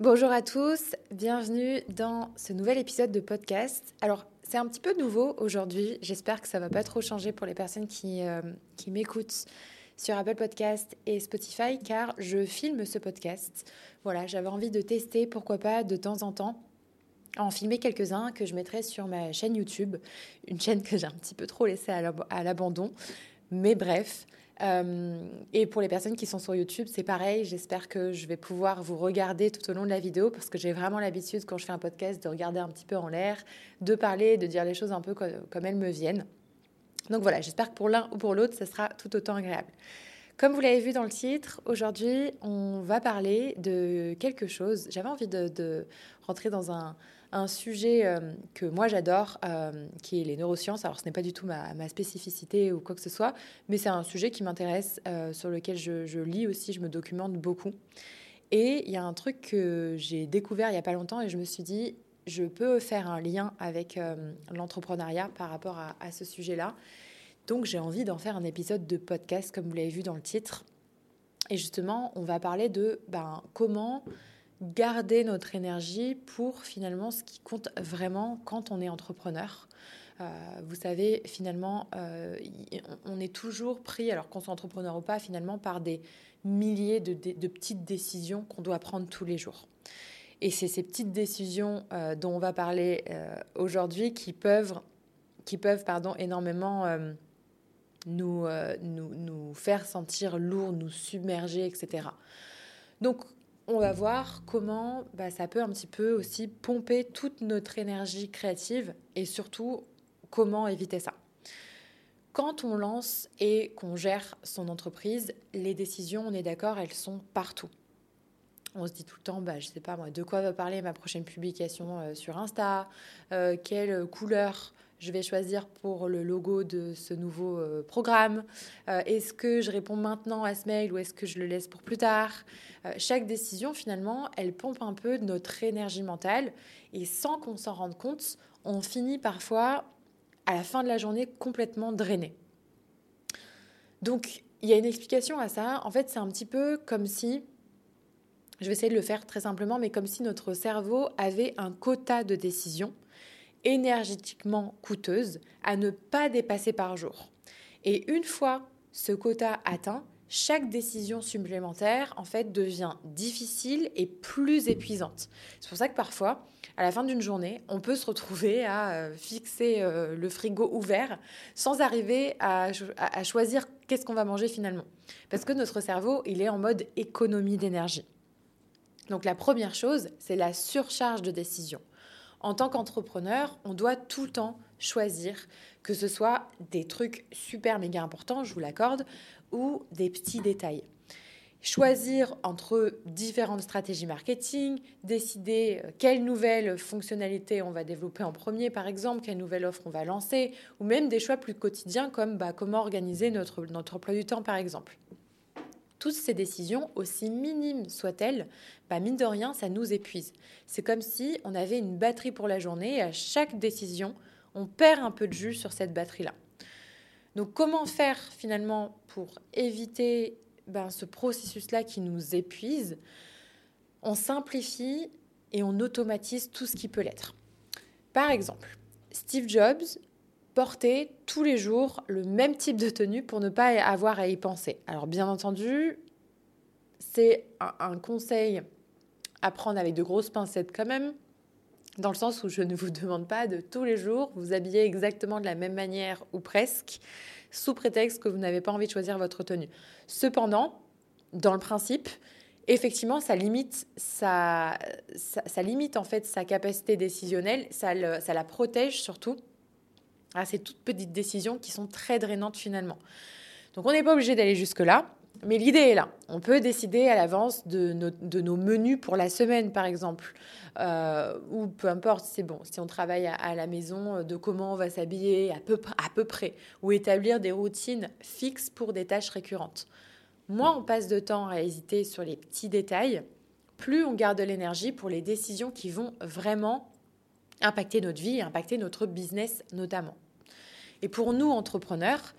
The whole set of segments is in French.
Bonjour à tous, bienvenue dans ce nouvel épisode de podcast. Alors, c'est un petit peu nouveau aujourd'hui, j'espère que ça va pas trop changer pour les personnes qui, euh, qui m'écoutent sur Apple Podcast et Spotify car je filme ce podcast. Voilà, j'avais envie de tester, pourquoi pas, de temps en temps, en filmer quelques-uns que je mettrai sur ma chaîne YouTube, une chaîne que j'ai un petit peu trop laissée à l'abandon. Mais bref, euh, et pour les personnes qui sont sur YouTube, c'est pareil. J'espère que je vais pouvoir vous regarder tout au long de la vidéo parce que j'ai vraiment l'habitude, quand je fais un podcast, de regarder un petit peu en l'air, de parler, de dire les choses un peu comme, elles me viennent. Donc voilà, j'espère que pour l'un ou pour l'autre, ça sera tout autant agréable. Comme vous l'avez vu dans le titre, aujourd'hui, on va parler de quelque chose. J'avais envie de rentrer dans un, un sujet euh, que moi j'adore, euh, qui est les neurosciences. Alors ce n'est pas du tout ma, spécificité ou quoi que ce soit, mais c'est un sujet qui m'intéresse, euh, sur lequel je, lis aussi, je me documente beaucoup. Et il y a un truc que j'ai découvert il n'y a pas longtemps et je me suis dit, je peux faire un lien avec l'entrepreneuriat par rapport à, ce sujet-là. Donc j'ai envie d'en faire un épisode de podcast, comme vous l'avez vu dans le titre. Et justement, on va parler de ben, comment garder notre énergie pour finalement ce qui compte vraiment quand on est entrepreneur. Euh, vous savez, finalement, euh, on est toujours pris, alors qu'on soit entrepreneur ou pas, finalement, par des milliers de, petites décisions qu'on doit prendre tous les jours. Et c'est ces petites décisions euh, dont on va parler aujourd'hui qui peuvent, qui peuvent pardon, énormément nous, nous, nous faire sentir lourd, nous submerger, etc. Donc, on va voir comment bah, ça peut un petit peu aussi pomper toute notre énergie créative et surtout comment éviter ça. Quand on lance et qu'on gère son entreprise, les décisions, on est d'accord, elles sont partout. On se dit tout le temps, bah, je ne sais pas moi, de quoi va parler ma prochaine publication euh, sur Insta, euh, quelle couleur je vais choisir pour le logo de ce nouveau euh, programme Est-ce que je réponds maintenant à ce mail ou est-ce que je le laisse pour plus tard Chaque décision, finalement, elle pompe un peu notre énergie mentale et sans qu'on s'en rende compte, on finit parfois à la fin de la journée complètement drainé. Donc, il y a une explication à ça. En fait, c'est un petit peu comme si, je vais essayer de le faire très simplement, mais comme si notre cerveau avait un quota de décisions énergétiquement coûteuse à ne pas dépasser par jour. Et une fois ce quota atteint, chaque décision supplémentaire en fait devient difficile et plus épuisante. C'est pour ça que parfois, à la fin d'une journée, on peut se retrouver à euh, fixer euh, le frigo ouvert sans arriver à, à choisir qu'est-ce qu'on va manger finalement. Parce que notre cerveau, il est en mode économie d'énergie. Donc la première chose, c'est la surcharge de décision. En tant qu'entrepreneur, on doit tout le temps choisir, que ce soit des trucs super méga importants, je vous l'accorde, ou des petits détails. Choisir entre différentes stratégies marketing, décider euh, quelle nouvelle fonctionnalité on va développer en premier, par exemple, quelle nouvelle offre on va lancer, ou même des choix plus quotidiens comme bah, comment organiser notre, notre emploi du temps, par exemple. Toutes ces décisions, aussi minimes soient-elles, bah mine de rien, ça nous épuise. C'est comme si on avait une batterie pour la journée et à chaque décision, on perd un peu de jus sur cette batterie-là. Donc comment faire finalement pour éviter ben, ce processus-là qui nous épuise? On simplifie et on automatise tout ce qui peut l'être. Par exemple, Steve Jobs porter tous les jours le même type de tenue pour ne pas avoir à y penser. Alors bien entendu, c'est un, conseil à prendre avec de grosses pincettes quand même, dans le sens où je ne vous demande pas de tous les jours vous habiller exactement de la même manière ou presque, sous prétexte que vous n'avez pas envie de choisir votre tenue. Cependant, dans le principe, effectivement, ça limite, ça, ça, limite en fait sa capacité décisionnelle, ça, ça la protège surtout à ces toutes petites décisions qui sont très drainantes finalement. Donc on n'est pas obligé d'aller jusque-là, mais l'idée est là. On peut décider à l'avance de, nos menus pour la semaine, par exemple, euh, ou peu importe, c'est bon, si on travaille à, la maison, euh, de comment on va s'habiller à peu, à peu près, ou établir des routines fixes pour des tâches récurrentes. Moins on passe de temps à hésiter sur les petits détails, plus on garde de l'énergie pour les décisions qui vont vraiment impacter notre vie, impacter notre business notamment. Et pour nous, entrepreneurs,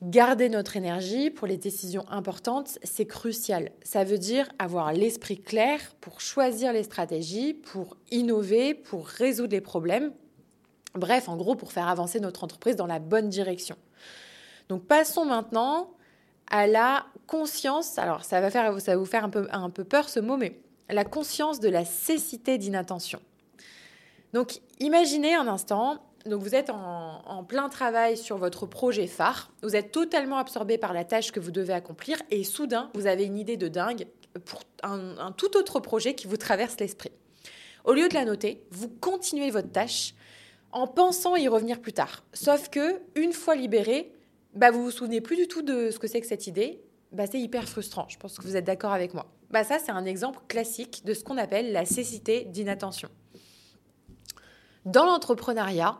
Garder notre énergie pour les décisions importantes, c'est crucial. Ça veut dire avoir l'esprit clair pour choisir les stratégies, pour innover, pour résoudre les problèmes. Bref, en gros, pour faire avancer notre entreprise dans la bonne direction. Donc passons maintenant à la conscience. Alors ça va, faire, ça va vous faire un peu, un peu peur ce mot, mais la conscience de la cécité d'inattention. Donc imaginez un instant, donc vous êtes en, plein travail sur votre projet phare, vous êtes totalement absorbé par la tâche que vous devez accomplir et soudain vous avez une idée de dingue pour un, tout autre projet qui vous traverse l'esprit. Au lieu de la noter, vous continuez votre tâche en pensant y revenir plus tard. Sauf que une fois libéré, bah vous vous souvenez plus du tout de ce que c'est que cette idée. Bah c'est hyper frustrant. Je pense que vous êtes d'accord avec moi. Bah ça c'est un exemple classique de ce qu'on appelle la cécité d'inattention. Dans l'entrepreneuriat,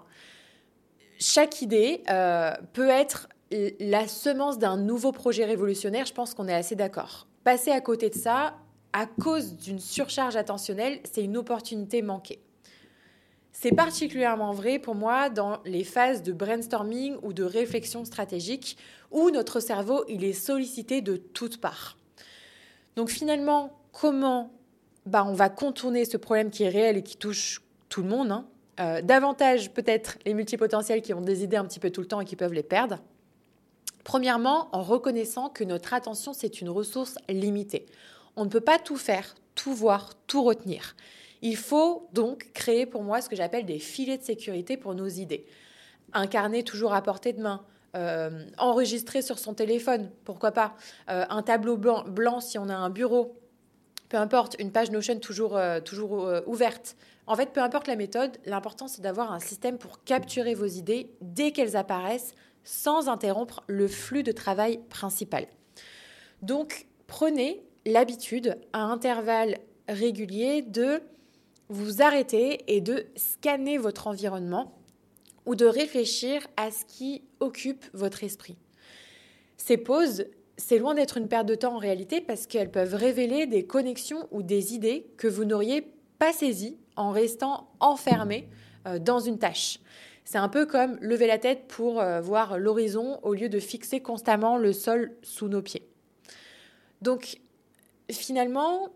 chaque idée euh, peut être la semence d'un nouveau projet révolutionnaire, je pense qu'on est assez d'accord. Passer à côté de ça, à cause d'une surcharge attentionnelle, c'est une opportunité manquée. C'est particulièrement vrai pour moi dans les phases de brainstorming ou de réflexion stratégique où notre cerveau il est sollicité de toutes parts. Donc finalement, comment bah, on va contourner ce problème qui est réel et qui touche tout le monde hein, euh, davantage peut-être les multipotentiels qui ont des idées un petit peu tout le temps et qui peuvent les perdre. Premièrement, en reconnaissant que notre attention, c'est une ressource limitée. On ne peut pas tout faire, tout voir, tout retenir. Il faut donc créer pour moi ce que j'appelle des filets de sécurité pour nos idées. Un carnet toujours à portée de main, euh, enregistrer sur son téléphone, pourquoi pas, euh, un tableau blanc, si on a un bureau, peu importe, une page Notion toujours, toujours ouverte, en fait, peu importe la méthode, l'important c'est d'avoir un système pour capturer vos idées dès qu'elles apparaissent sans interrompre le flux de travail principal. Donc, prenez l'habitude à intervalles réguliers de vous arrêter et de scanner votre environnement ou de réfléchir à ce qui occupe votre esprit. Ces pauses, c'est loin d'être une perte de temps en réalité parce qu'elles peuvent révéler des connexions ou des idées que vous n'auriez pas saisies en restant enfermé euh, dans une tâche. C'est un peu comme lever la tête pour euh, voir l'horizon au lieu de fixer constamment le sol sous nos pieds. Donc finalement,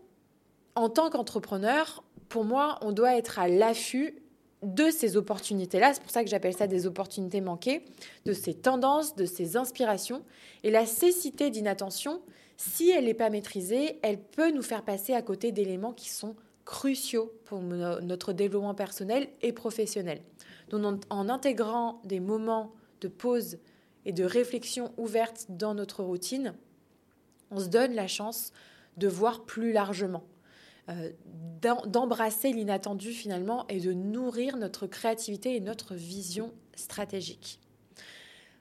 en tant qu'entrepreneur, pour moi, on doit être à l'affût de ces opportunités-là. C'est pour ça que j'appelle ça des opportunités manquées, de ces tendances, de ces inspirations. Et la cécité d'inattention, si elle n'est pas maîtrisée, elle peut nous faire passer à côté d'éléments qui sont cruciaux pour notre développement personnel et professionnel. Donc en intégrant des moments de pause et de réflexion ouverte dans notre routine, on se donne la chance de voir plus largement, euh, d'embrasser l'inattendu finalement et de nourrir notre créativité et notre vision stratégique.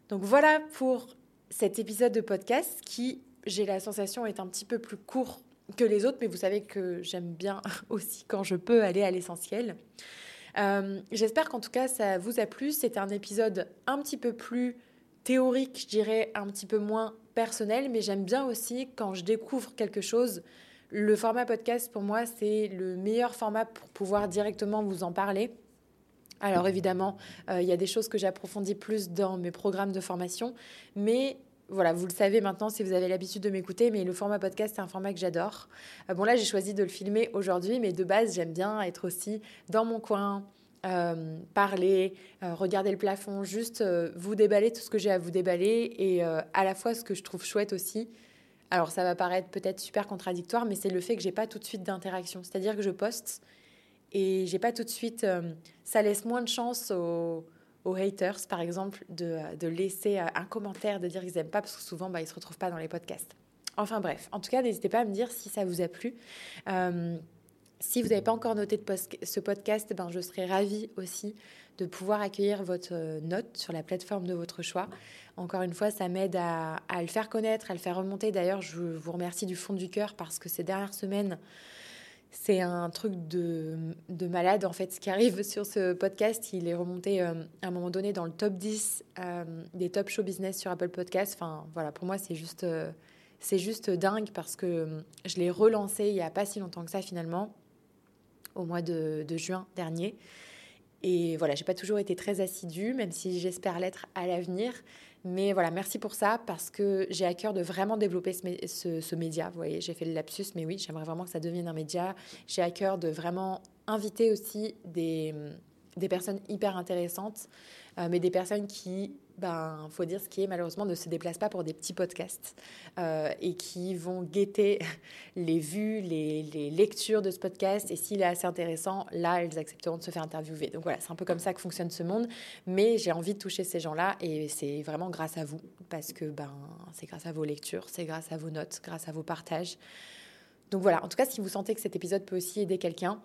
Donc voilà pour cet épisode de podcast qui, j'ai la sensation, est un petit peu plus court que les autres, mais vous savez que j'aime bien aussi quand je peux aller à l'essentiel. Euh, j'espère qu'en tout cas ça vous a plu. C'est un épisode un petit peu plus théorique, je dirais, un petit peu moins personnel, mais j'aime bien aussi quand je découvre quelque chose. Le format podcast, pour moi, c'est le meilleur format pour pouvoir directement vous en parler. Alors évidemment, euh, il y a des choses que j'approfondis plus dans mes programmes de formation, mais voilà, vous le savez maintenant si vous avez l'habitude de m'écouter, mais le format podcast, c'est un format que j'adore. Euh, bon, là, j'ai choisi de le filmer aujourd'hui, mais de base, j'aime bien être aussi dans mon coin, euh, parler, euh, regarder le plafond, juste vous déballer tout ce que j'ai à vous déballer et à la fois ce que je trouve chouette aussi. Alors, ça va paraître peut-être super contradictoire, mais c'est le fait que j'ai pas tout de suite d'interaction. C'est-à-dire que je poste et j'ai pas tout de suite. ça laisse moins de chance aux aux haters, par exemple, de, de, laisser un commentaire, de dire qu'ils n'aiment pas, parce que souvent, bah, ils ne se retrouvent pas dans les podcasts. Enfin bref, en tout cas, n'hésitez pas à me dire si ça vous a plu. Euh, si vous n'avez pas encore noté ce podcast, ben, je serais ravie aussi de pouvoir accueillir votre note sur la plateforme de votre choix. Encore une fois, ça m'aide à, à, le faire connaître, à le faire remonter. D'ailleurs, je vous remercie du fond du cœur parce que ces dernières semaines, c'est un truc de, de, malade en fait. Ce qui arrive sur ce podcast, il est remonté euh, à un moment donné dans le top 10 euh, des top show business sur Apple Podcast. Enfin voilà, pour moi c'est juste, euh, juste dingue parce que je l'ai relancé il n'y a pas si longtemps que ça finalement, au mois de, de juin dernier. Et voilà, j'ai pas toujours été très assidue, même si j'espère l'être à l'avenir. Mais voilà, merci pour ça parce que j'ai à cœur de vraiment développer ce, média. Vous voyez, j'ai fait le lapsus, mais oui, j'aimerais vraiment que ça devienne un média. J'ai à cœur de vraiment inviter aussi des des personnes hyper intéressantes, euh, mais des personnes qui, ben, faut dire ce qui est, malheureusement, ne se déplacent pas pour des petits podcasts euh, et qui vont guetter les vues, les, les, lectures de ce podcast. Et s'il est assez intéressant, là, elles accepteront de se faire interviewer. Donc voilà, c'est un peu comme ça que fonctionne ce monde. Mais j'ai envie de toucher ces gens-là et c'est vraiment grâce à vous parce que ben, c'est grâce à vos lectures, c'est grâce à vos notes, grâce à vos partages. Donc voilà, en tout cas, si vous sentez que cet épisode peut aussi aider quelqu'un,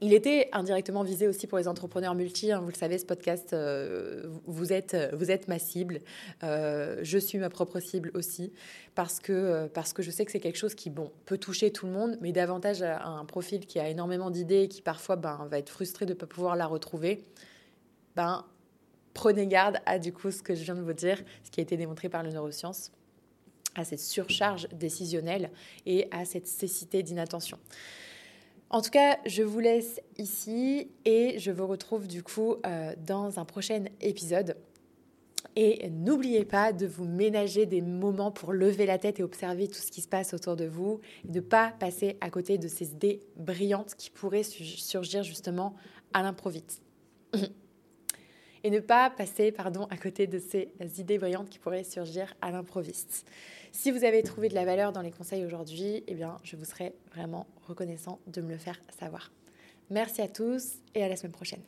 il était indirectement visé aussi pour les entrepreneurs multi. Hein. vous le savez, ce podcast, euh, vous, êtes, ma cible. Euh, je suis ma propre cible aussi parce que, euh, parce que je sais que c'est quelque chose qui bon, peut toucher tout le monde, mais davantage à un profil qui a énormément d'idées et qui parfois ben, va être frustré de ne pas pouvoir la retrouver. Ben, prenez garde à du coup ce que je viens de vous dire, ce qui a été démontré par les neurosciences à cette surcharge décisionnelle et à cette cécité d'inattention. En tout cas, je vous laisse ici et je vous retrouve du coup euh, dans un prochain épisode. Et n'oubliez pas de vous ménager des moments pour lever la tête et observer tout ce qui se passe autour de vous et ne pas passer à côté de ces idées brillantes qui pourraient surgir justement à l'improviste. et ne pas passer pardon, à côté de ces idées brillantes qui pourraient surgir à l'improviste. Si vous avez trouvé de la valeur dans les conseils aujourd'hui, eh bien, je vous serais vraiment reconnaissant de me le faire savoir. Merci à tous et à la semaine prochaine.